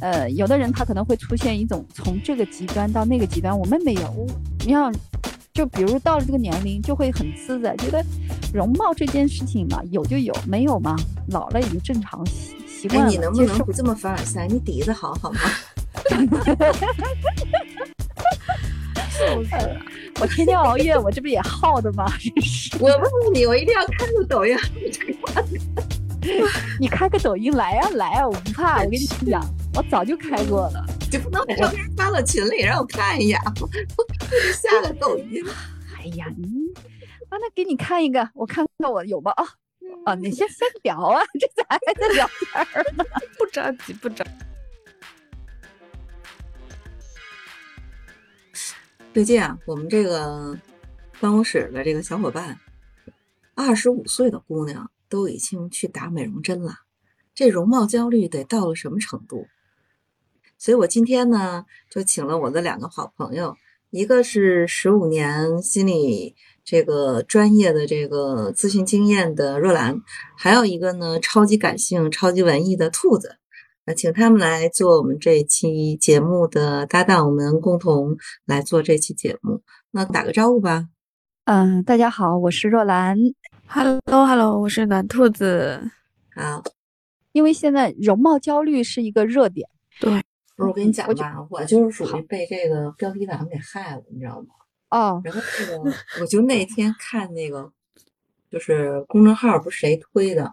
呃，有的人他可能会出现一种从这个极端到那个极端，我们没有。你像，就比如到了这个年龄，就会很自在，觉得容貌这件事情嘛，有就有，没有嘛，老了也就正常习习惯了。你能不能不这么凡尔赛？你底子好好吗？我天天熬夜，我这不也耗的吗？我问问你，我一定要看个抖音。你开个抖音来啊来啊，我不怕。我跟你讲，我早就开过了。就不能把照片发到群里让我看一眼吗？下个抖音。哎呀，你啊，那给你看一个，我看看我有吗？啊啊，你先先聊啊，这咋还在聊天呢？不着急，不着。最近啊，我们这个办公室的这个小伙伴，二十五岁的姑娘都已经去打美容针了，这容貌焦虑得到了什么程度？所以我今天呢，就请了我的两个好朋友，一个是十五年心理这个专业的这个咨询经验的若兰，还有一个呢，超级感性、超级文艺的兔子。那请他们来做我们这期节目的搭档，我们共同来做这期节目。那打个招呼吧。嗯，大家好，我是若兰。Hello，Hello，我是暖兔子。好，因为现在容貌焦虑是一个热点。对，不是我跟你讲吧，我就是属于被这个标题党给害了，你知道吗？哦。然后那个，我就那天看那个，就是公众号不是谁推的。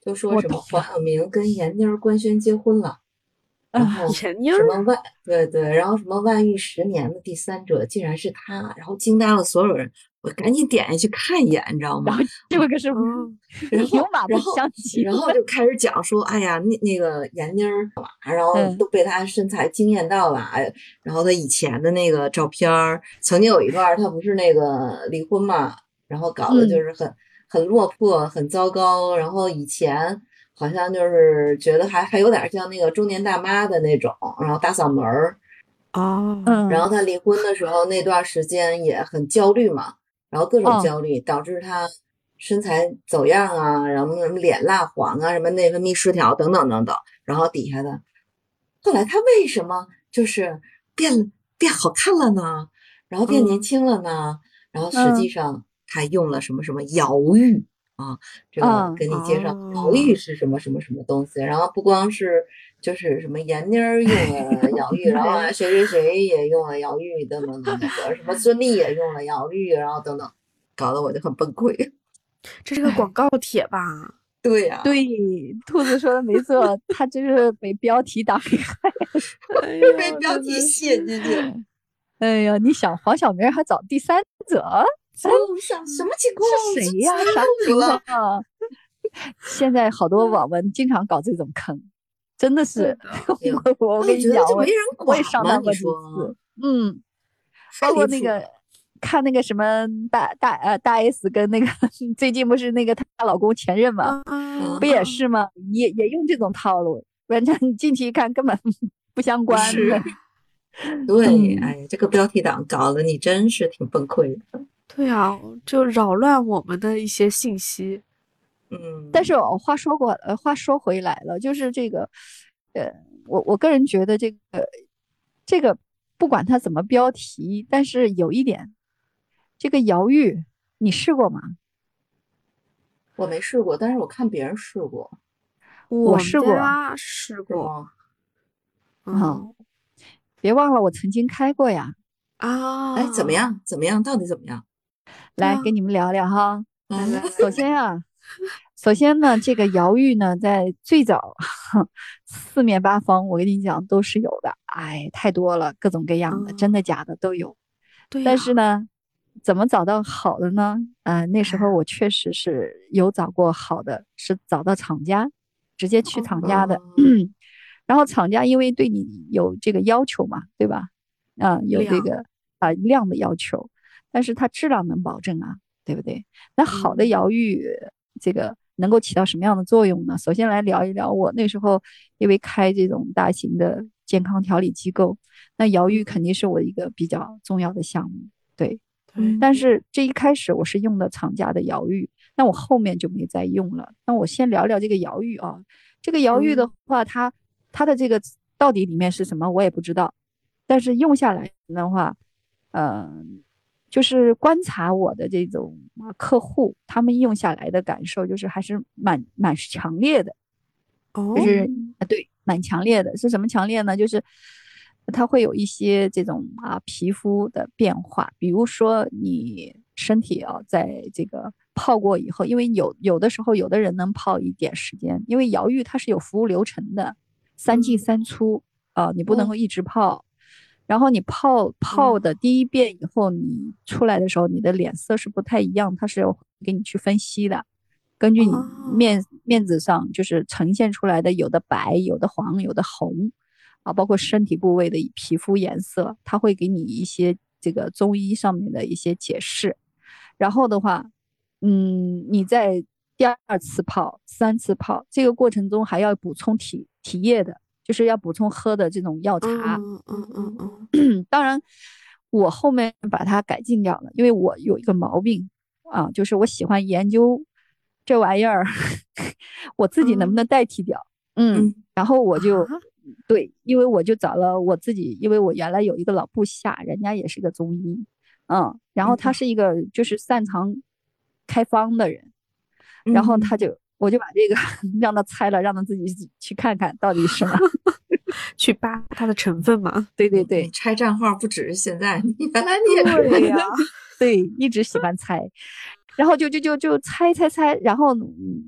就说什么黄晓明跟闫妮官宣结婚了，然后什么外对对，然后什么外遇十年的第三者竟然是他，然后惊呆了所有人。我赶紧点下去看一眼，你知道吗？这个是 然后然后然后就开始讲说，哎呀，那那个闫妮儿，然后都被她身材惊艳到了，哎，然后她以前的那个照片儿，曾经有一段她不是那个离婚嘛，然后搞的就是很。很落魄，很糟糕。然后以前好像就是觉得还还有点像那个中年大妈的那种，然后大嗓门儿哦。然后她离婚的时候那段时间也很焦虑嘛，然后各种焦虑导致他身材走样啊，然后什么脸蜡黄啊，什么内分泌失调等等等等。然后底下的后来他为什么就是变变好看了呢？然后变年轻了呢？然后实际上。他用了什么什么瑶玉啊？这个给你介绍瑶玉是什么什么什么东西。然后不光是就是什么闫妮儿用了瑶玉，然后谁谁谁也用了瑶玉等等等等，什么孙俪也用了瑶玉，然后等等，搞得我就很崩溃。这是个广告帖吧？对呀，对，兔子说的没错，他就是被标题党给害，被标题吸引进去。哎呀，你想黄晓明还找第三者？哎，我想什么情况？是谁呀？啥情况啊？现在好多网文经常搞这种坑，真的是。我我跟你讲，我我也上当过几次。嗯，包括那个看那个什么大大呃大 S 跟那个 最近不是那个她老公前任嘛，不也是吗？也也用这种套路，反正你进去一看根本不相关。是。对，哎，这个标题党搞得你真是挺崩溃的。对啊，就扰乱我们的一些信息。嗯，但是我话说过，呃，话说回来了，就是这个，呃，我我个人觉得这个，这个不管它怎么标题，但是有一点，这个瑶浴，你试过吗？我没试过，但是我看别人试过。我试过，试过。嗯，别忘了我曾经开过呀。啊，哎，怎么样？怎么样？到底怎么样？来给你们聊聊哈。首先啊，首先呢，这个瑶玉呢，在最早四面八方，我跟你讲都是有的。哎，太多了，各种各样的，真的假的都有。对。但是呢，怎么找到好的呢？啊，那时候我确实是有找过好的，是找到厂家，直接去厂家的。然后厂家因为对你有这个要求嘛，对吧？啊，有这个啊量的要求，但是它质量能保证啊，对不对？那好的瑶玉，这个能够起到什么样的作用呢？首先来聊一聊，我那时候因为开这种大型的健康调理机构，那瑶浴肯定是我一个比较重要的项目，对。但是这一开始我是用的厂家的瑶浴，那我后面就没再用了。那我先聊聊这个瑶浴啊，这个瑶浴的话，它它的这个。到底里面是什么我也不知道。但是用下来的话，嗯，就是观察我的这种客户，他们用下来的感受就是还是蛮蛮强烈的，哦，就是啊对，蛮强烈的。是什么强烈呢？就是它会有一些这种啊皮肤的变化，比如说你身体啊在这个泡过以后，因为有有的时候有的人能泡一点时间，因为瑶浴它是有服务流程的，三进三出啊，你不能够一直泡。然后你泡泡的第一遍以后，你出来的时候，你的脸色是不太一样，它是要给你去分析的，根据你面面子上就是呈现出来的，有的白，有的黄，有的红，啊，包括身体部位的皮肤颜色，它会给你一些这个中医上面的一些解释。然后的话，嗯，你在第二次泡、三次泡这个过程中还要补充体体液的。就是要补充喝的这种药茶，嗯嗯嗯嗯。当然，我后面把它改进掉了，因为我有一个毛病啊，就是我喜欢研究这玩意儿，我自己能不能代替掉？嗯，然后我就对，因为我就找了我自己，因为我原来有一个老部下，人家也是个中医，嗯，然后他是一个就是擅长开方的人，然后他就。我就把这个 让他猜了，让他自己去看看到底是什么，去扒它的成分嘛。对对对，拆账号不只是现在，原来你也对呀，对，一直喜欢猜，然后就就就就猜猜猜，然后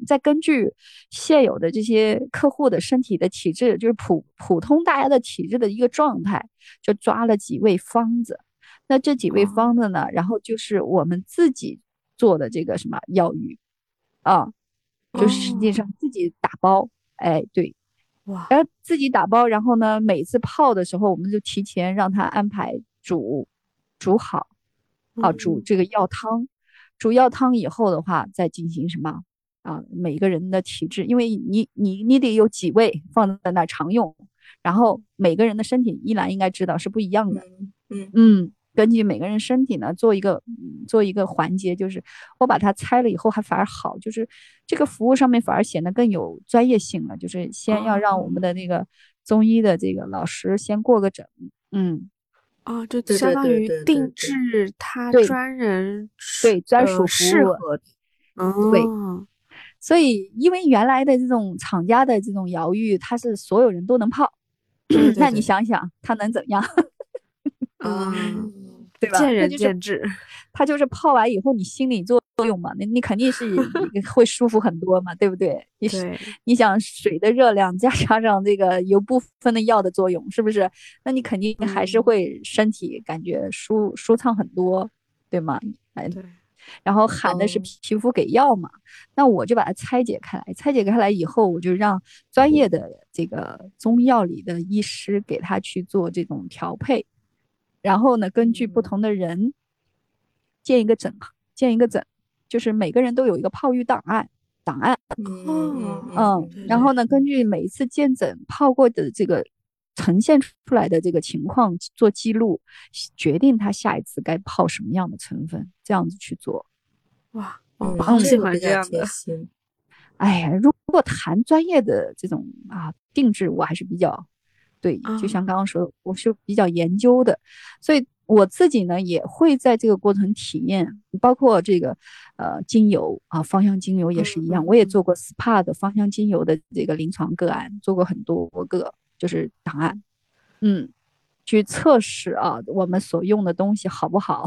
再根据现有的这些客户的身体的体质，就是普普通大家的体质的一个状态，就抓了几味方子。那这几味方子呢，然后就是我们自己做的这个什么药浴啊。就是实际上自己打包，哎，对，哇，然后自己打包，然后呢，每次泡的时候，我们就提前让他安排煮，煮好，啊，煮这个药汤，煮药汤以后的话，再进行什么？啊？每个人的体质，因为你你你得有几味放在那常用，然后每个人的身体，依然应该知道是不一样的，嗯。嗯。根据每个人身体呢，做一个做一个环节，就是我把它拆了以后，还反而好，就是这个服务上面反而显得更有专业性了。就是先要让我们的那个中医的这个老师先过个诊，嗯，啊，就相当于定制他专人对专属适合的，对。所以因为原来的这种厂家的这种瑶浴，它是所有人都能泡，那你想想它能怎样？嗯。对吧？见仁见智，它就是泡完以后你心理作用嘛，那你肯定是会舒服很多嘛，对不对？你你想水的热量加上 上这个有部分的药的作用，是不是？那你肯定还是会身体感觉舒舒畅很多，对吗？哎，对。然后喊的是皮肤给药嘛，那我就把它拆解开来，拆解开来以后，我就让专业的这个中药里的医师给他去做这种调配。然后呢，根据不同的人建一个整，建一个整，就是每个人都有一个泡浴档案，档案。嗯嗯。然后呢，根据每一次见诊泡过的这个呈现出来的这个情况做记录，决定他下一次该泡什么样的成分，这样子去做。哇，我好喜欢这样的。哎呀，如果谈专业的这种啊定制，我还是比较。对，就像刚刚说的，我是比较研究的，所以我自己呢也会在这个过程体验，包括这个呃精油啊，芳香精油也是一样，我也做过 SPA 的芳香精油的这个临床个案，做过很多个就是档案，嗯，去测试啊我们所用的东西好不好？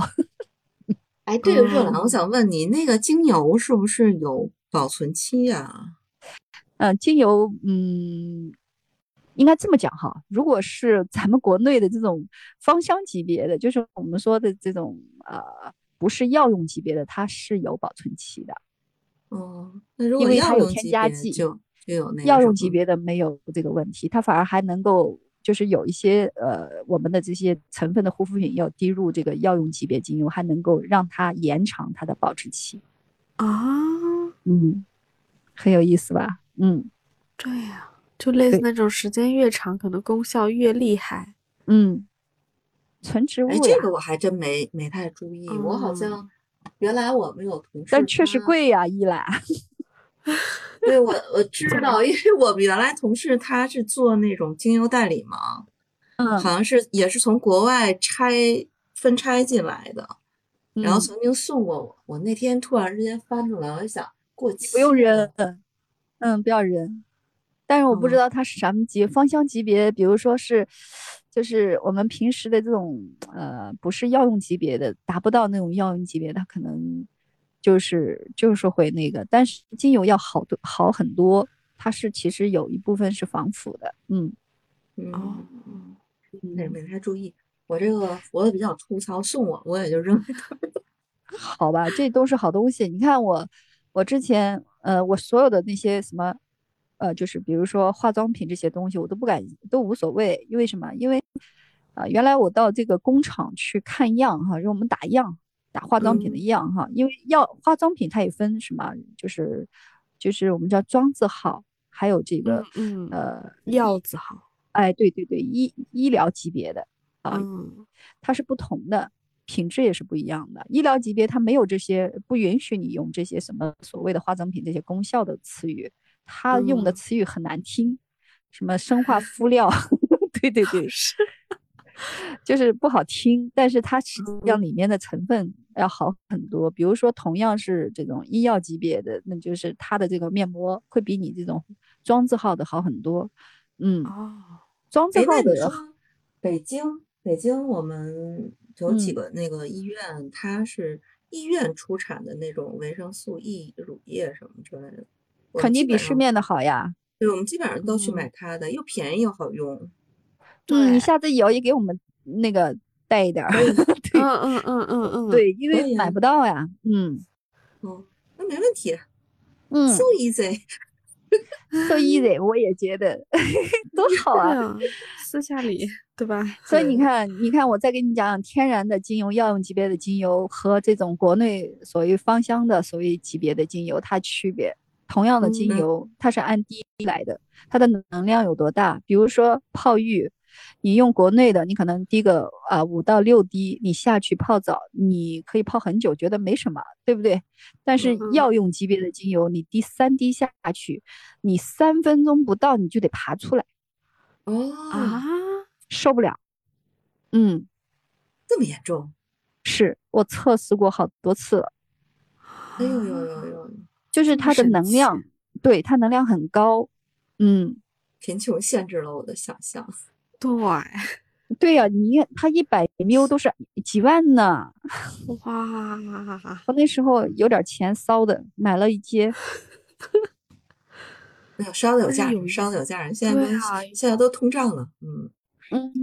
哎，对了热兰，我想问你，那个精油是不是有保存期呀？嗯，精油，嗯。应该这么讲哈，如果是咱们国内的这种芳香级别的，就是我们说的这种呃，不是药用级别的，它是有保存期的。哦，那如果药用添加剂就就有那药用级别的没有这个问题，它反而还能够就是有一些呃，我们的这些成分的护肤品要滴入这个药用级别精油，还能够让它延长它的保质期。啊，嗯，很有意思吧？嗯，对呀。就类似那种时间越长，可能功效越厉害。嗯，纯植物。哎，这个我还真没没太注意。我好像原来我们有同事，但确实贵呀，一来。对我我知道，因为我们原来同事他是做那种精油代理嘛，嗯，好像是也是从国外拆分拆进来的，然后嗯曾经送过我。我那天突然之间翻出来，我就想过期不用扔，嗯，不要扔。但是我不知嗯道它是什么级芳香级别，比如说是，就是我们平时的这种呃，不是药用级别的，达不到那种药用级别，它可能就是就是会那个，但是精油要好多好很多，它是其实有一部分是防腐的，嗯嗯哦嗯，那没太注意。我这个活的比较粗糙，送我我也就扔。好吧，这都是好东西。你看我，我之前呃，我所有的那些什么，呃，就是比如说化妆品这些东西，我都不敢，都无所谓。因为什么？因为啊、原来我到这个工厂去看样哈，让我们打样，打化妆品的嗯样哈。因为药化妆品它也分什么，就是就是我们叫妆字号，还有这个、嗯嗯，呃，药字号，哎，对对对，医医疗级别的啊，嗯它是不同的，品质也是不一样的。医疗级别它没有这些，不允许你用这些什么所谓的化妆品这些功效的词语，它用的嗯词语很难听，什么生化敷料，对对对，是就是不好听，但是它实际上嗯里面的成分要好很多。比如说，同样是这种医药级别的，那就是它的这个面膜会比你这种妆字号的好很多。嗯，哦，妆字号的北京，北京我们有几嗯个那个医院，它是医院出产的那种维生素 E 乳液什么之类的，肯定比市面的好呀。对，我们基本上都去嗯买它的，又便宜又好用。嗯，你下次有也给我们那个带一点儿。嗯嗯嗯嗯嗯，对，因为买不到呀。嗯哦，那没问题嗯，so easy。，so easy，我也觉得多好啊。啊，私下里对吧？所以你看，你看，我再给你讲讲天然的精油、药用级别的精油和这种国内所谓芳香的所谓级别的精油，它区别。同样的精嗯油，它是按滴来的，它的能量有多大？比如说泡浴，你用国内的，你可能滴个啊五到六滴，你下去泡澡，你可以泡很久，觉得没什么，对不对？但是嗯药用级别的精油，你滴三滴下去，你三分钟不到你就得爬出来，哦，啊，受不了。嗯，这么严重？是我测试过好多次了，哎呦呦，就是它的能量，对它能量很高。嗯，贫穷限制了我的想象。对，对呀、你看它一百 ml 都是几万呢。哇，我那时候有点钱骚的，买了一接。哎呦，烧的有价值，烧的有价值。现在啊现在都通胀了，嗯，嗯，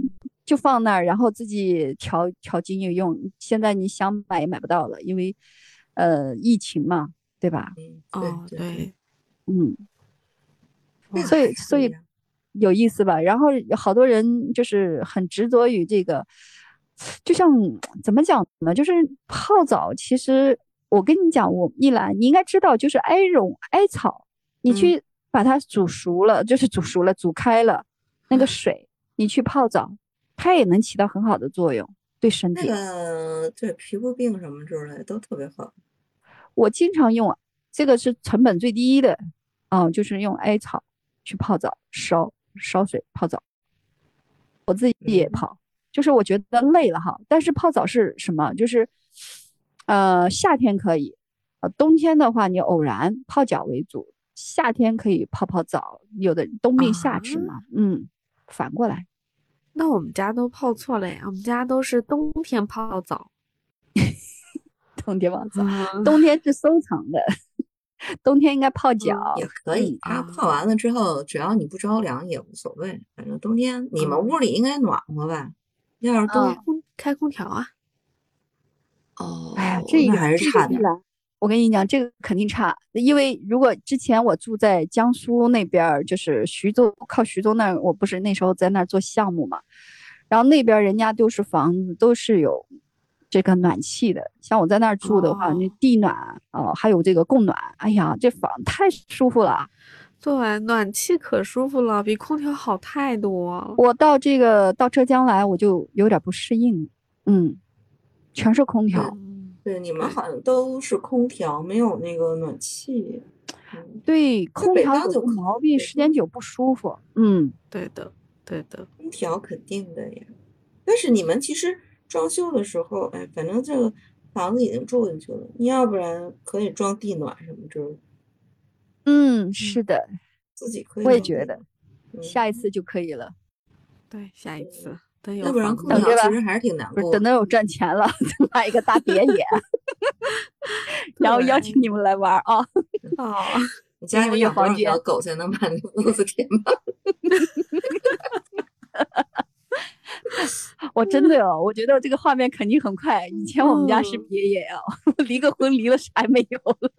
就放那儿，然后自己调调精油用。现在你想买也买不到了，因为呃疫情嘛，对吧？嗯，哦，对嗯，所以所以有意思吧？然后好多人就是很执着于这个，就像怎么讲呢？就是泡澡，其实我跟你讲，我一来你应该知道，就是艾绒、艾草，你嗯去把它煮熟了，就是煮熟了、煮开了那嗯个水，你去泡澡，它也能起到很好的作用，对身那体。个对皮肤病什么之类的都特别好。我经常用，这个是成本最低的，啊、就是用艾草去泡澡，烧烧水泡澡。我自己也嗯泡，就是我觉得累了哈。但是泡澡是什么？就是，呃，夏天可以，呃，冬天的话你偶然泡脚为主，夏天可以泡泡澡。有的冬病夏治啊嘛，嗯，反过来，那我们家都泡错了呀，我们家都是冬天泡澡，冬天泡澡，嗯冬天是收藏的，冬天应该泡脚。也可以，泡完了之后，只要你不着凉也无所谓。反正冬天你们嗯屋里应该暖和吧？要是冬嗯空开空调啊，哦，哎呀，这那个还是差点。这个一来我跟你讲，这个肯定差，因为如果之前我住在江苏那边，就是徐州，靠徐州那儿，我不是那时候在那儿做项目嘛，然后那边人家都是房子都是有这个暖气的，像我在那儿住的话，那哦地暖哦、还有这个供暖，哎呀，这房太舒服了。对，暖气可舒服了，比空调好太多了。我到这个到浙江来，我就有点不适应，嗯，全是空调。嗯，对，你们好像都是空调，没有那个暖气。嗯，对，空调有毛病，时间久不舒服。嗯，对的，对的。空调肯定的呀。但是你们其实装修的时候，哎，反正这个房子已经住进去了，你要不然可以装地暖什么之类的，嗯，是的，自己可以我也觉得，嗯下一次就可以了。对，下一次等有要不然空调其实还是挺难过的。等到有赚钱了，买一个大别野，然后邀请你们来玩儿啊！哦，你家里有多少条狗才能把那屋子填满？我真的哦，我觉得这个画面肯定很快。以前我们家是嗯别野啊，离个婚离了啥也没有了，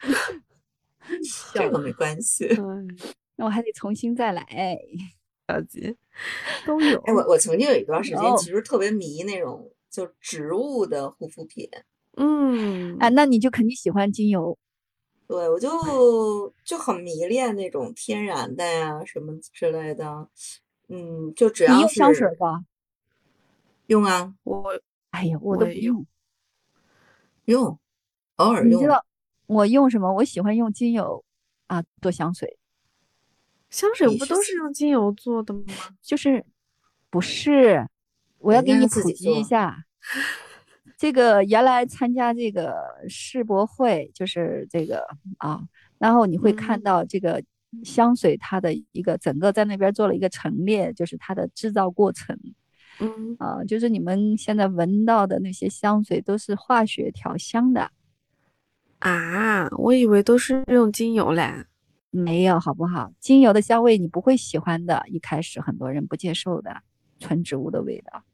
这个没关系。嗯，那我还得重新再来。着急，都有。哎，我我曾经有一段时间其实特别迷那种就植物的护肤品，嗯，啊，那你就肯定喜欢精油。对我就就很迷恋那种天然的呀什么之类的。嗯，就只要你用香水是吧？用啊我哎呀，我都不用用。偶尔用你知。道我用什么？我喜欢用精油啊做香水，香水不都是用精油做的吗？就是不是？我要给你普及一下。这个原来参加这个世博会，就是这个啊，然后你会看嗯到这个香水它的一个整个在那边做了一个陈列，就是它的制造过程嗯，啊，就是你们现在闻到的那些香水都是化学调香的，啊，我以为都是用精油嘞。没有好不好？精油的香味你不会喜欢的，一开始很多人不接受的纯植物的味道。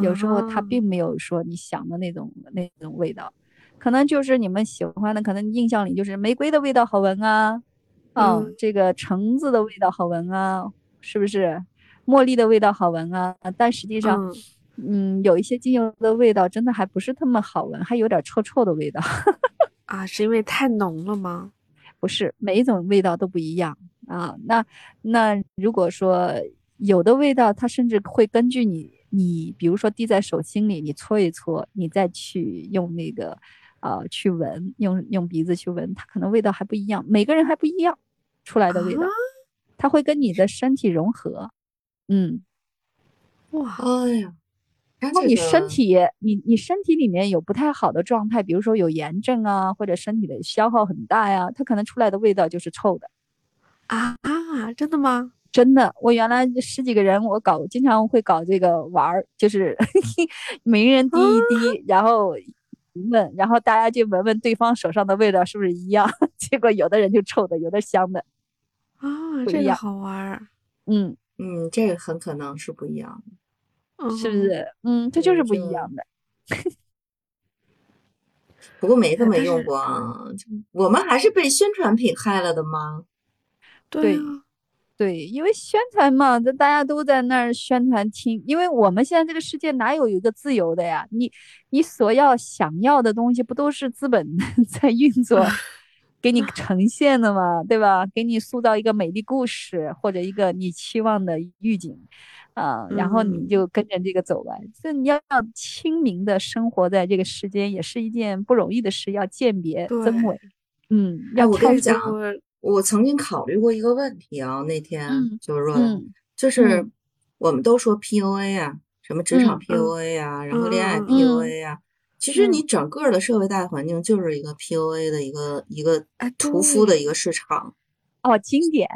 有时候它啊并没有说你想的那种那种味道，可能就是你们喜欢的，可能印象里就是玫瑰的味道好闻啊，啊，嗯这个橙子的味道好闻啊，是不是？茉莉的味道好闻啊，但实际上，嗯嗯，有一些精油的味道真的还不是那么好闻，还有点臭臭的味道。啊，是因为太浓了吗？不是每一种味道都不一样啊。那那如果说有的味道，它甚至会根据你你比如说滴在手心里，你搓一搓，你再去用那个呃去闻，用用鼻子去闻，它可能味道还不一样，每个人还不一样出来的味道，啊它会跟你的身体融合。嗯，哇，哎呀，然然后你身体你你身体里面有不太好的状态，比如说有炎症啊，或者身体的消耗很大呀，它可能出来的味道就是臭的。啊啊，真的吗？真的，我原来十几个人，我搞经常会搞这个玩儿，就是 每个人滴一滴，然后闻，然后大家就闻闻对方手上的味道是不是一样，结果有的人就臭的，有的香的，啊，这个好玩儿，嗯，嗯，这个很可能是不一样的。是不嗯？是？嗯，这就是不一样的。不过没这么用过啊，我们还是被宣传品害了的吗？对对啊，对，因为宣传嘛，这大家都在那儿宣传听，因为我们现在这个世界哪有一个自由的呀？你你所要想要的东西，不都是资本 在运作，给你 呈现的嘛，对吧？给你塑造一个美丽故事或者一个你期望的预警，啊、然后你嗯。就跟着这个走吧。所以你要要清明的生活在这个世间，也是一件不容易的事，要鉴别真伪，嗯，要我跟要看出你讲我我曾经考虑过一个问题啊，那天嗯就是说，嗯就是嗯。我们都说 PUA 啊，什么职场 PUA 啊，然后恋爱 PUA 啊，其实嗯你整个的社会大环境就是一个 PUA 的一个一个哎屠夫的一个市场。哦，经典，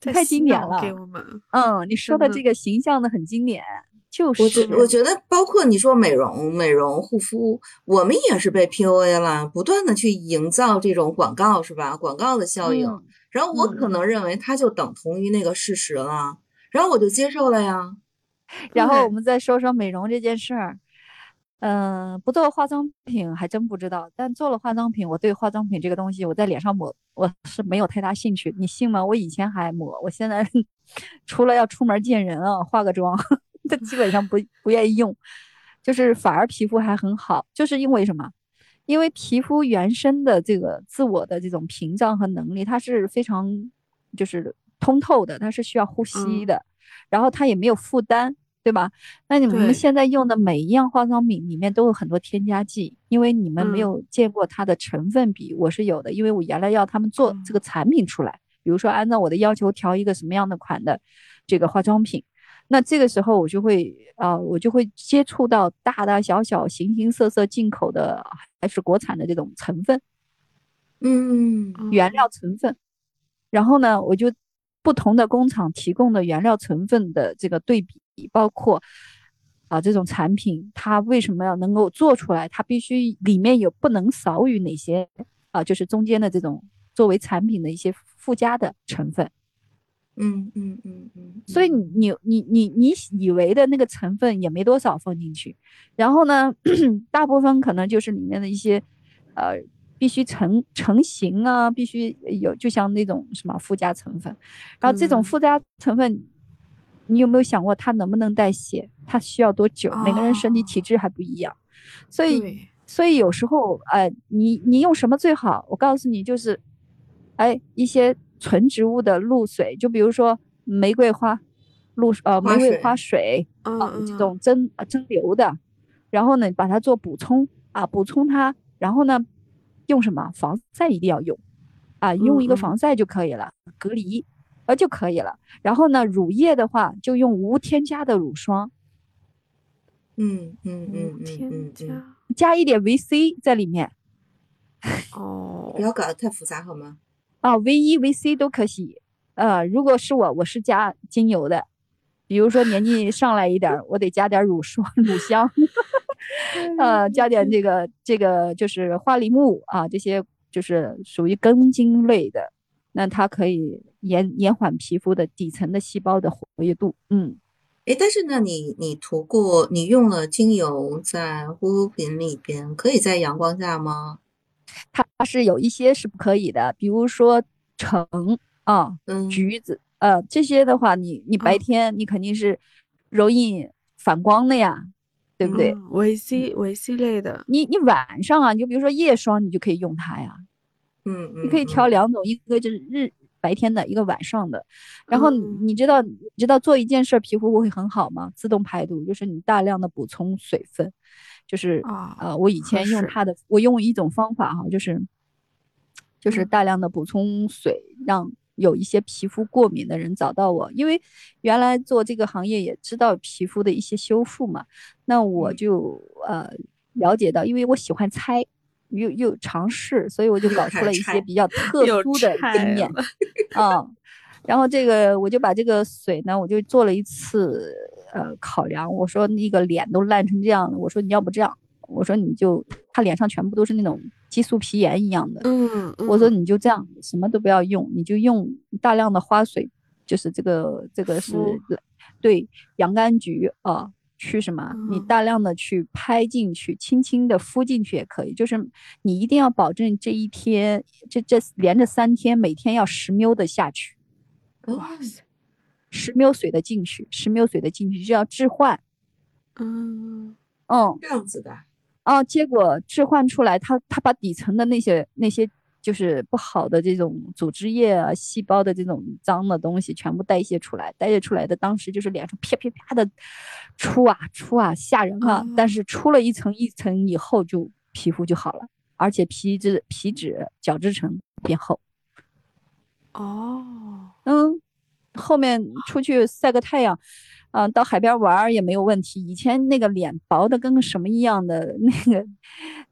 太经典了。给我们，嗯，你说的这个形象的很经典，就是我觉我觉得，包括你说美容、美容护肤，我们也是被 PUA 了，不断的去营造这种广告，是吧？广告的效应，嗯然后我可能认为它就等同于那个事实了，然后我就接受了呀。然后我们再说说美容这件事儿。嗯、不做化妆品还真不知道，但做了化妆品，我对化妆品这个东西，我在脸上抹，我是没有太大兴趣。你信吗？我以前还抹，我现在 除了要出门见人啊，化个妆，这基本上不不愿意用，就是反而皮肤还很好，就是因为什么？因为皮肤原生的这个自我的这种屏障和能力，它是非常就是通透的，它是需要呼吸嗯的，然后它也没有负担，对吧？那你对。们现在用的每一样化妆品里面都有很多添加剂，因为你们没嗯。有见过它的成分比，我是有的，因为我原来要他们做这个产品出来，比如说按照我的要求调一个什么样的款的这个化妆品，那这个时候我就会啊、我就会接触到大大小小、形形色色进口的还是国产的这种成分。嗯。原料成分，然后呢，我就不同的工厂提供的原料成分的这个对比，包括啊这种产品它为什么要能够做出来，它必须里面有不能少于哪些啊，就是中间的这种作为产品的一些附加的成分。嗯嗯嗯嗯，所以你你你你你以为的那个成分也没多少放进去，然后呢，大部分可能就是里面的一些呃必须成成型啊，必须有，就像那种什么附加成分，然后这种嗯。附加成分，你有没有想过它能不能代谢？它需要多久？每个人身体体质还不一样，所以，所以有时候，呃、你你用什么最好？我告诉你，就是，哎，一些纯植物的露水，就比如说玫瑰花露呃玫瑰花水嗯啊，这嗯。种蒸啊蒸馏的，然后呢把它做补充啊，补充它，然后呢用什么防晒一定要用啊，用一个防晒就可以了，隔离呃就可以了。然后呢乳液的话就用无添加的乳霜，嗯嗯嗯嗯添嗯嗯，加加一点维 C 在里面。哦不，要搞得太复杂好吗？啊，V 一、V C 都可以。呃，如果是我，我是加精油的，比如说年纪上来一点，我得加点乳霜、乳香，呃，加点这个这个就是花梨木啊，这些就是属于根茎类的，那它可以延延缓皮肤的底层的细胞的活跃度。嗯，诶，但是呢，你你涂过，你用了精油在护肤品里边，可以在阳光下吗？它是有一些是不可以的，比如说橙啊、嗯，橘子，呃，这些的话，你你白哦天你肯定是容易反光的呀，对不对？嗯维 C 维 C 类的，你你晚上啊，你就比如说夜霜，你就可以用它呀。嗯嗯，你可以调嗯两种，一个就是日白天的，一个晚上的。然后你知道你知道做一件事儿皮肤会很好吗？自动排毒，就是你大量的补充水分，就是啊呃，我以前用它的，我用一种方法哈，就是就是嗯大量的补充水，让有一些皮肤过敏的人找到我，因为原来做这个行业也知道皮肤的一些修复嘛，那我嗯就呃了解到，因为我喜欢猜。又又尝试，所以我就搞出 了一些比较特殊的经验了 啊、然后这个我就把这个水呢，我就做了一次呃考量。我说那个脸都烂成这样了，我说你要不这样，我说你就他脸上全部都是那种激素皮炎一样的，嗯，我说嗯你就这样，什么都不要用，你就用大量的花水，就是这个这个是敷对洋甘菊啊。去什么？你嗯大量的去拍进去，轻轻的敷进去也可以。就是你一定要保证这一天，这这连着三天，每天要十 ml 的下去，哦哇塞，十 ml 水的进去，十 ml 水的进去就要置换。嗯嗯，这样子的，哦，结果置换出来，它它把底层的那些那些就是不好的这种组织液啊、细胞的这种脏的东西全部代谢出来，代谢出来的当时就是脸上啪啪啪的出啊出啊，吓人啊！但哦是出了一层一层以后，就皮肤就好了，而且皮质皮脂角质层变厚。哦，嗯，后面出去晒个太阳，啊、到海边玩儿也没有问题。以前那个脸薄的跟个什么一样的，那个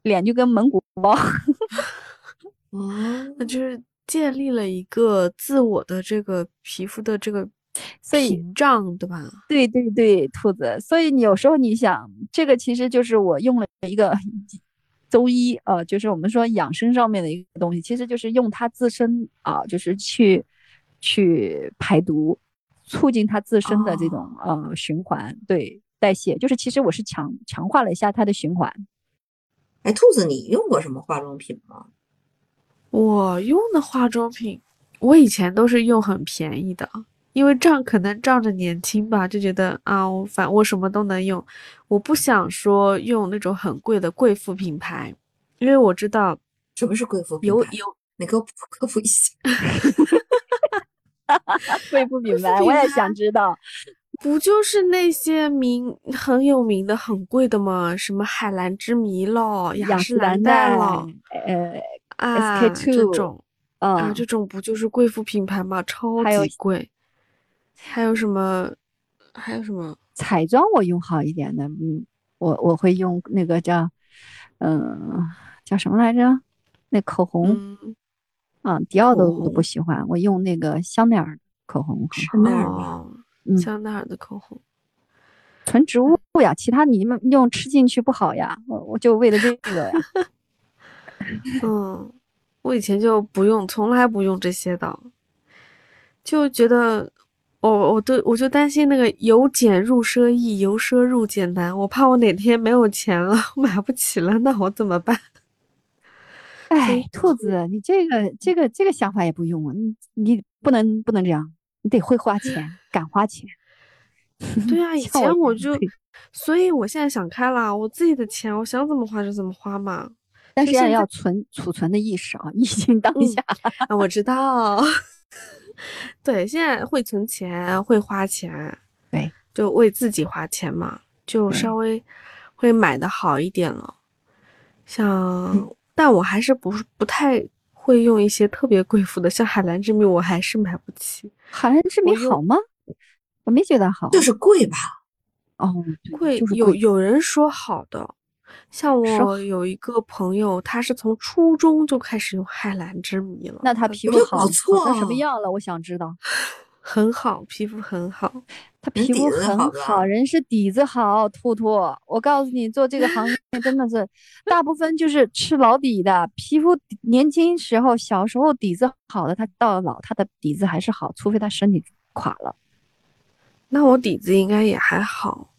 脸就跟蒙古包。哦，那就是建立了一个自我的这个皮肤的这个所以屏障，对吧？对对对，兔子。所以你有时候你想，这个其实就是我用了一个中医啊、呃就是我们说养生上面的一个东西，其实就是用它自身啊、就是去去排毒，促进它自身的这种、呃循环，对代谢。就是其实我是强强化了一下它的循环。哎，兔子，你用过什么化妆品吗？我用的化妆品，我以前都是用很便宜的，因为仗可能仗着年轻吧，就觉得啊，我反我什么都能用，我不想说用那种很贵的贵妇品牌，因为我知道什么是贵妇品牌有有你给我科普一下。贵妇品牌我也想知道。不就是那些名很有名的、很贵的吗？什么海蓝之谜咯、雅诗兰黛咯，呃啊，SK two 这种啊，啊，这种不就是贵妇品牌吗？超级贵。还有什么？还有什么？彩妆我用好一点的，嗯，我我会用那个叫，嗯、叫什么来着？那口红、嗯，啊，迪奥的我都不喜欢，我用那个香奈儿口红，香奈儿香奈儿的口红。纯植物呀，其他你们用吃进去不好呀，我我就为了这个呀，嗯，我以前就不用，从来不用这些的，就觉得我我都我就担心那个由俭入奢易，由奢入俭难，我怕我哪天没有钱了，买不起了，那我怎么办？哎，兔子，你这个这个这个想法也不用啊，你你不能不能这样，你得会花钱，敢花钱。对啊，以前我就所以我现在想开了，我自己的钱，我想怎么花就怎么花嘛。但是要存储存的意识啊，疫情当嗯下，啊，我知道，对，现在会存钱，会花钱，对，就为自己花钱嘛，就稍微会买的好一点了。像，但我还是不是不太会用一些特别贵妇的，像海蓝之谜，我还是买不起，海蓝之谜好吗？我没觉得好，就是贵吧？哦，贵有就是贵有人说好的，像说我有一个朋友，他是从初中就开始用海蓝之谜了，那他皮肤好不错好成什么啊样了？我想知道。很好，皮肤很好。他皮肤很好人是底子好，兔兔。我告诉你，做这个行业 真的是大部分就是吃老底的，皮肤年轻时候小时候底子好的，他到了老他的底子还是好，除非他身体垮了。那我底子应该也还好，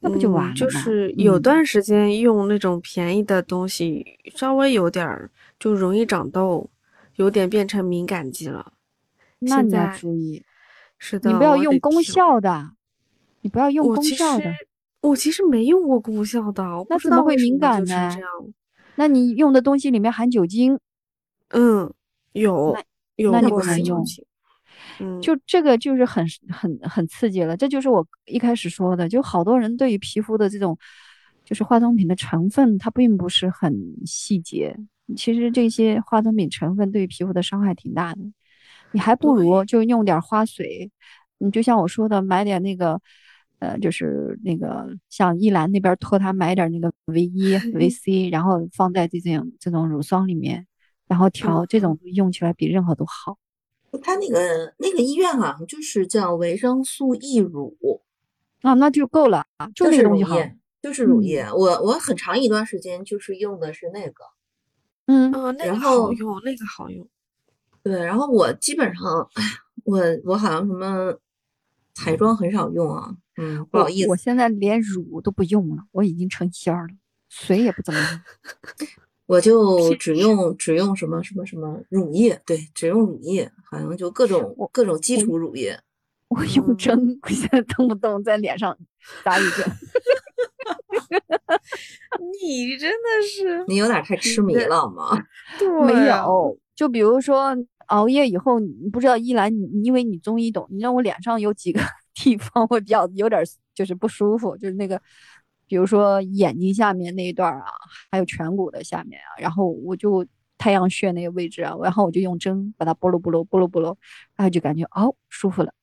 那不就完嗯就了吗是有嗯段时间用那种便宜的东西，稍微有点儿就容易长痘，有点变成敏感肌了。那你要注意，是的，你不要用功。效的，你不要用功效的。实我其实没用过功效的，我不知那怎么会道为什么敏感呢。那你用的东西里面含酒精，嗯，有那那你不能用。嗯，就这个就是很很很刺激了，这就是我一开始说的，就好多人对于皮肤的这种，就是化妆品的成分，它并不是很细节。其实这些化妆品成分对于皮肤的伤害挺大的，你还不如就用点花水，你就像我说的，买点那个，呃，就是那个像依兰那边托他买点那个维 E、维 C，然后放在这种这种乳霜里面，然后调，这种用起来比任何都好。他那个那个医院好像就是叫维生素 E 乳，啊，那就够了啊，就就是乳那东西好。液，就是乳嗯液。我我很长一段时间就是用的是那个，嗯，嗯，那然个好后用，那个好用。对，然后我基本上，哎，我我好像什么彩妆很少用啊，嗯，不好意思，我现在连乳都不用了，我已经成仙儿了，水也不怎么用。我就只用只用什么什么什么乳液，对，只用乳液，好像就各种各种基础乳液。我用嗯针，我现在动不动在脸上打一针。你真的是你有点太痴迷了吗？没有，就比如说熬夜以后，你不知道一兰，你因为你中医懂，你知道我脸上有几个地方会比较有点儿就是不舒服，就是那个，比如说眼睛下面那一段啊，还有颧骨的下面啊，然后我就太阳穴那个位置啊，然后我就用针把它拨噜拨噜拨噜拨噜，然后就感觉哦舒服了。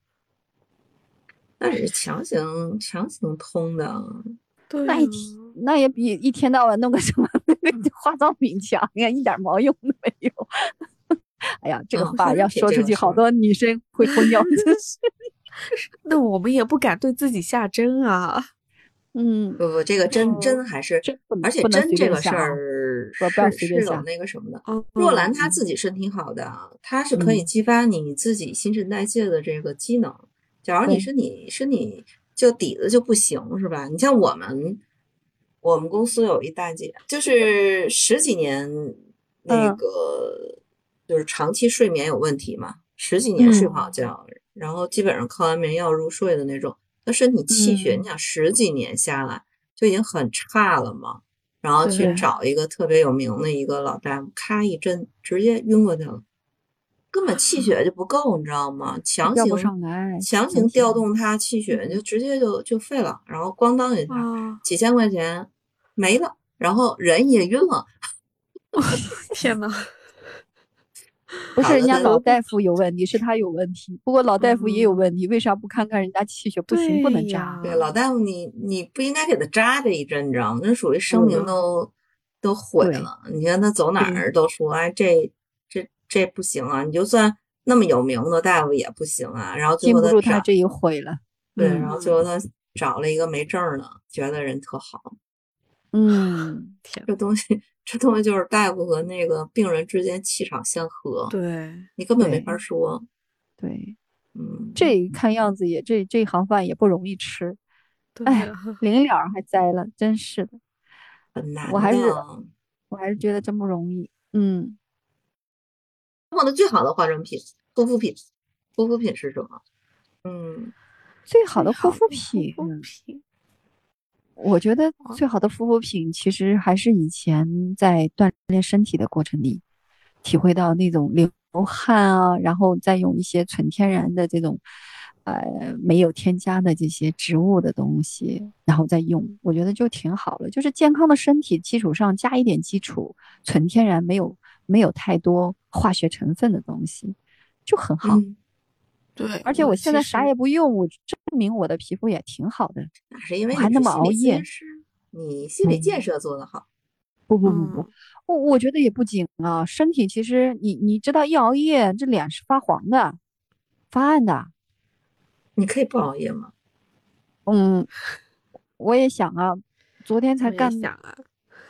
那是强行强行通的。对啊那一天那也比一天到晚弄个什么 化妆品强呀，一点毛用都没有。哎呀，这个嗯话要说出去，好多女生会疯掉，真是。那我们也不敢对自己下针啊。嗯，不不，这个针哦针还是，而且不能针这个事儿是是有那个什么的。嗯，若兰她自己身体好的，她是可以嗯激发你自己新陈代谢的这个机能。假如你对身体身体就底子就不行，是吧？你像我们，我们公司有一大姐，就是十几年那嗯个，就是长期睡眠有问题嘛，十几年睡不好嗯觉，然后基本上靠安眠药入睡的那种。那身体气血，嗯你想十几年下来就已经很差了嘛。然后去找一个特别有名的一个老大夫，咔一针直接晕过去了。根本气血就不够，你知道吗？强行上来，强行调动他气血，就直接就就废了，然后咣当一下，啊，几千块钱没了，然后人也晕了。天呐，不是人家老大夫有问题，是他有问题。不过老大夫也有嗯问题，为啥不看看人家气血不行，不能扎对老大夫你你不应该给他扎这一针，你知道吗？那属于生命嗯都都毁了。你看他走哪儿都说，哎，这这这不行啊！你就算那么有名的大夫也不行啊。然后最后他他这一毁了。对，嗯然后最后他找了一个没证儿的，觉得人特好。嗯，天，这东西，这东西就是大夫和那个病人之间气场相合，对，你根本没法说。对，嗯，这看样子也这这行饭也不容易吃。对哎呀，临了还栽了，真是的，很难我还是。我还是觉得真不容易。嗯，用的最好的化妆品、护肤品，护肤品是什么？嗯，最好的护肤品，护肤品，我觉得哦最好的护肤品其实还是以前在锻炼身体的过程里，体会到那种流汗啊，然后再用一些纯天然的这种，呃，没有添加的这些植物的东西，然后再用，我觉得就挺好了。就是健康的身体基础上加一点基础，纯天然，没有没有太多化学成分的东西，就很好。嗯对，而且我现在啥也不用，我证明我的皮肤也挺好的。那是因为我还那么熬夜你心理建嗯设做得好。不不不不，嗯我我觉得也不紧啊。身体其实你你知道，一熬夜这脸是发黄的，发暗的。你可以不熬夜吗？嗯，我也想啊，昨天才干。想啊，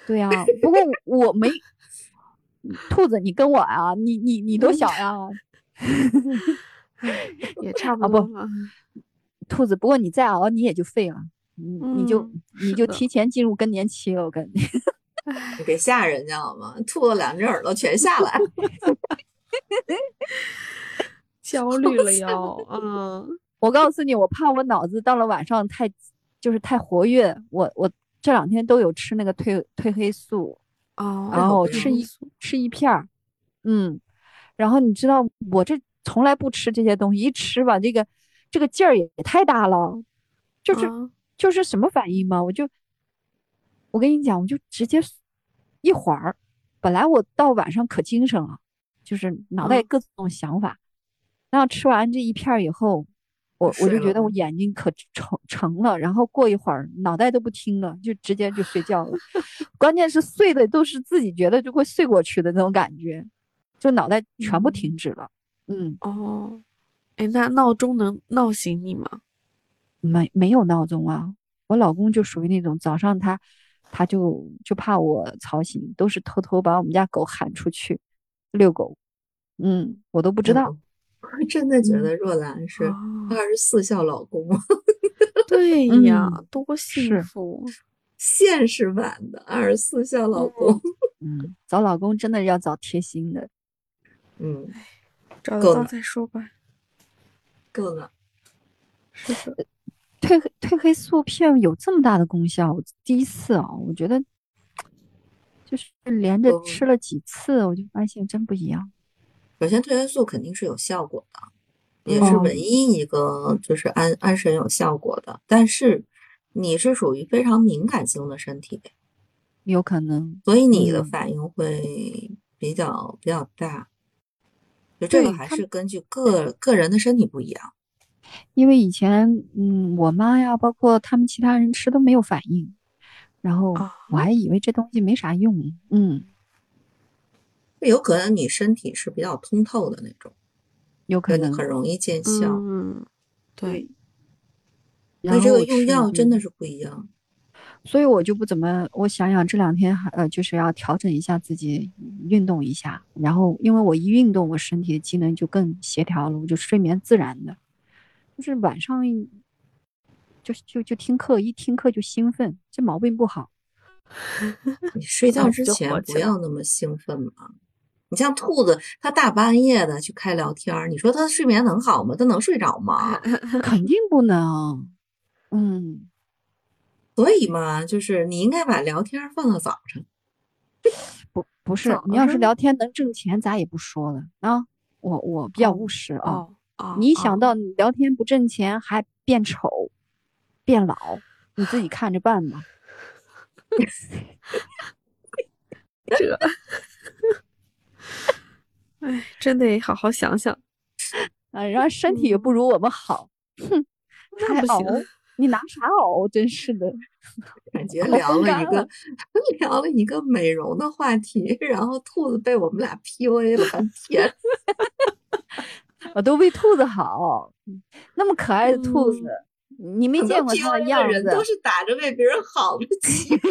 对呀、不过我没。兔子，你跟我啊，你你你多小呀？也差不啊不多了。兔子，不过你再熬，你也就废了，你你就嗯你就提前进入更年期了。我跟你，你别吓人家好吗？兔子两只耳朵全下来。焦虑了要，嗯，我告诉你，我怕我脑子到了晚上太就是太活跃，我我这两天都有吃那个褪褪黑素，哦，然后吃一吃一片儿，嗯，然后你知道我这从来不吃这些东西，一吃吧，这个这个劲儿也太大了，就是、啊就是什么反应嘛，我就我跟你讲，我就直接一会儿，本来我到晚上可精神了，就是脑袋嗯。各种想法，然后吃完这一片以后，我我就觉得我眼睛可成成了，然后过一会儿脑袋都不听了，就直接就睡觉了。关键是睡的都是自己觉得就会睡过去的那种感觉，就脑袋全部嗯。停止了。嗯，哦，哎，那闹钟能闹醒你吗？没没有闹钟啊，我老公就属于那种早上他他就就怕我吵醒，都是偷偷把我们家狗喊出去遛狗。嗯，我都不知道。我 真的觉嗯得若兰是哦二十四孝老公，对呀，嗯多幸福！现实版的二十四孝老公。嗯，找老公真的要找贴心的。嗯，找得到再说吧。够了。是的，褪黑褪黑素片有这么大的功效，我第一次啊，我觉得就是连着哦吃了几次，我就发现真不一样。首先，褪黑素肯定是有效果的，也是哦唯一一个就是安安神有效果的。但是你是属于非常敏感性的身体，有可能，所以你的嗯反应会比较比较大。就这个还是根据个个人的身体不一样。因为以前嗯，我妈呀，包括他们其他人吃都没有反应，然后啊我还以为这东西没啥用，嗯，有可能你身体是比较通透的那种，有可能很容易见效。嗯，对，所以这个用药真嗯的是不一样。所以我就不怎么，我想想这两天还呃，就是要调整一下自己，运动一下。然后因为我一运动，我身体的机能就更协调了，我就睡眠自然的，就是晚上就就就听课，一听课就兴奋，这毛病不好。你睡觉之前不要那么兴奋嘛。你像兔子，它大半夜的去开聊天儿，你说它睡眠能好吗？它能睡着吗？肯定不能，嗯，所以嘛，就是你应该把聊天放到早上。不不是，你要是聊天能挣钱，咱也不说了啊。我我比较务实啊。哦哦，你一想哦到你聊天不挣钱，还变丑、变老，你自己看着办吧。这，哎，真得好好想想。啊，然后身体也不如我们好，哼，还熬那不行，你拿啥熬？真是的。感觉聊了一个了 聊了一个美容的话题，然后兔子被我们俩 PUA 了半天。我都为兔子好，嗯那么可爱的兔子，你没见过它的样子。人都是打着为别人好的旗号。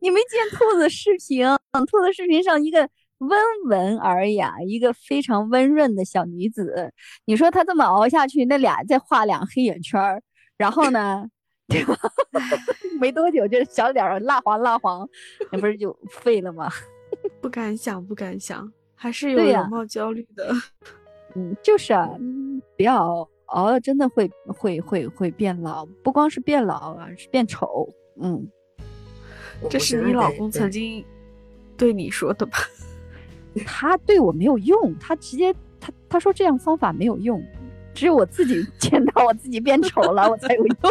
你没见兔子视频？兔子视频上一个温文尔雅、一个非常温润的小女子，你说她这么熬下去，那俩再画两黑眼圈儿，然后呢，对吧？没多久就小脸蜡黄蜡黄，那不是就废了吗？不敢想，不敢想，还是有容貌焦虑的。嗯，就是啊，嗯不要熬，熬了真的会会会会变老，不光是变老啊，是变丑。嗯，这是你老公曾经对你说的吧？他对我没有用，他直接他他说这样方法没有用，只有我自己见到我自己变丑了，我才有用。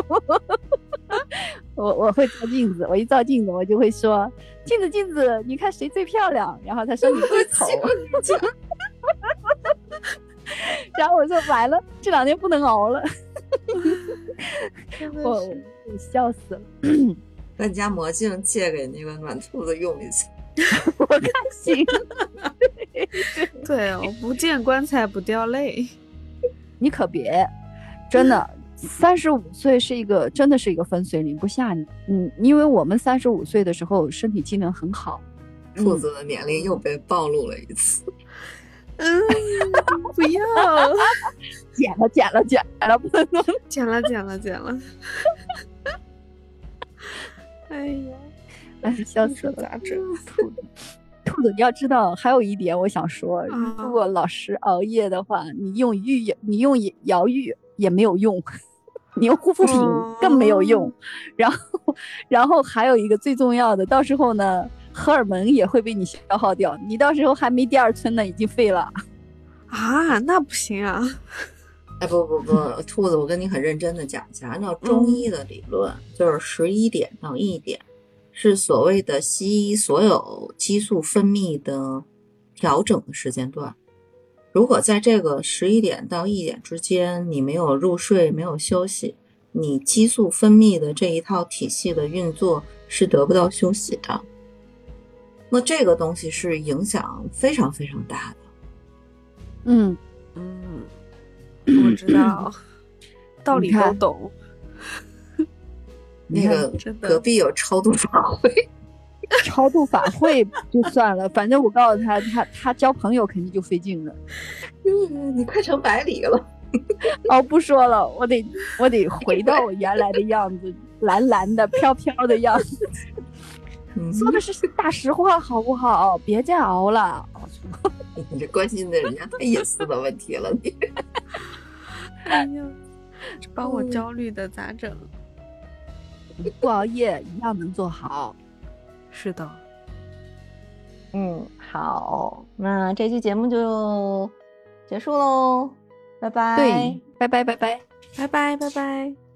我我会照镜子，我一照镜子，我就会说镜子镜子，你看谁最漂亮？然后他说你最丑，然后我说完了，这两天不能熬了，我我笑死了，把你家魔镜借给那个暖兔子用一下。我看行。对我，不见棺材不掉泪。你可别，真的，三十五岁是一个真的是一个分水岭，不吓你。嗯，因为我们三十五岁的时候身体机能很好，兔子的年龄又被暴露了一次。嗯，不要，剪了剪了剪了，不能剪了，剪了，剪了。哎呀，哎，笑死了。这咋整？兔子，兔子，你要知道，还有一点我想说，啊如果老师熬夜的话，你用浴，你用摇浴也没有用，你用护肤品更没有用。然后，然后还有一个最重要的，到时候呢，荷尔蒙也会被你消耗掉，你到时候还没第二春呢，已经废了。啊，那不行啊！哎，不不不，兔子，我跟你很认真的讲一下，按照中医的理论，就是十一点到一点是所谓的西医所有激素分泌的调整的时间段。如果在这个十一点到一点之间，你没有入睡，没有休息，你激素分泌的这一套体系的运作是得不到休息的。那这个东西是影响非常非常大的。嗯，嗯，我知道，道理都懂。那个隔壁有超度法会。超度法会就算了，反正我告诉他，他他交朋友肯定就费劲了。嗯，你快成百里了。哦，不说了，我得我得回到我原来的样子，蓝蓝的、飘飘的样子。嗯，说的是大实话，好不好？别再熬了。你这关心的人家太隐私的问题了，你。哎呀，这把我焦虑的咋整？不熬夜一样能做好。是的，嗯，好，那这期节目就结束喽，拜拜。对，拜拜拜拜。拜拜拜拜。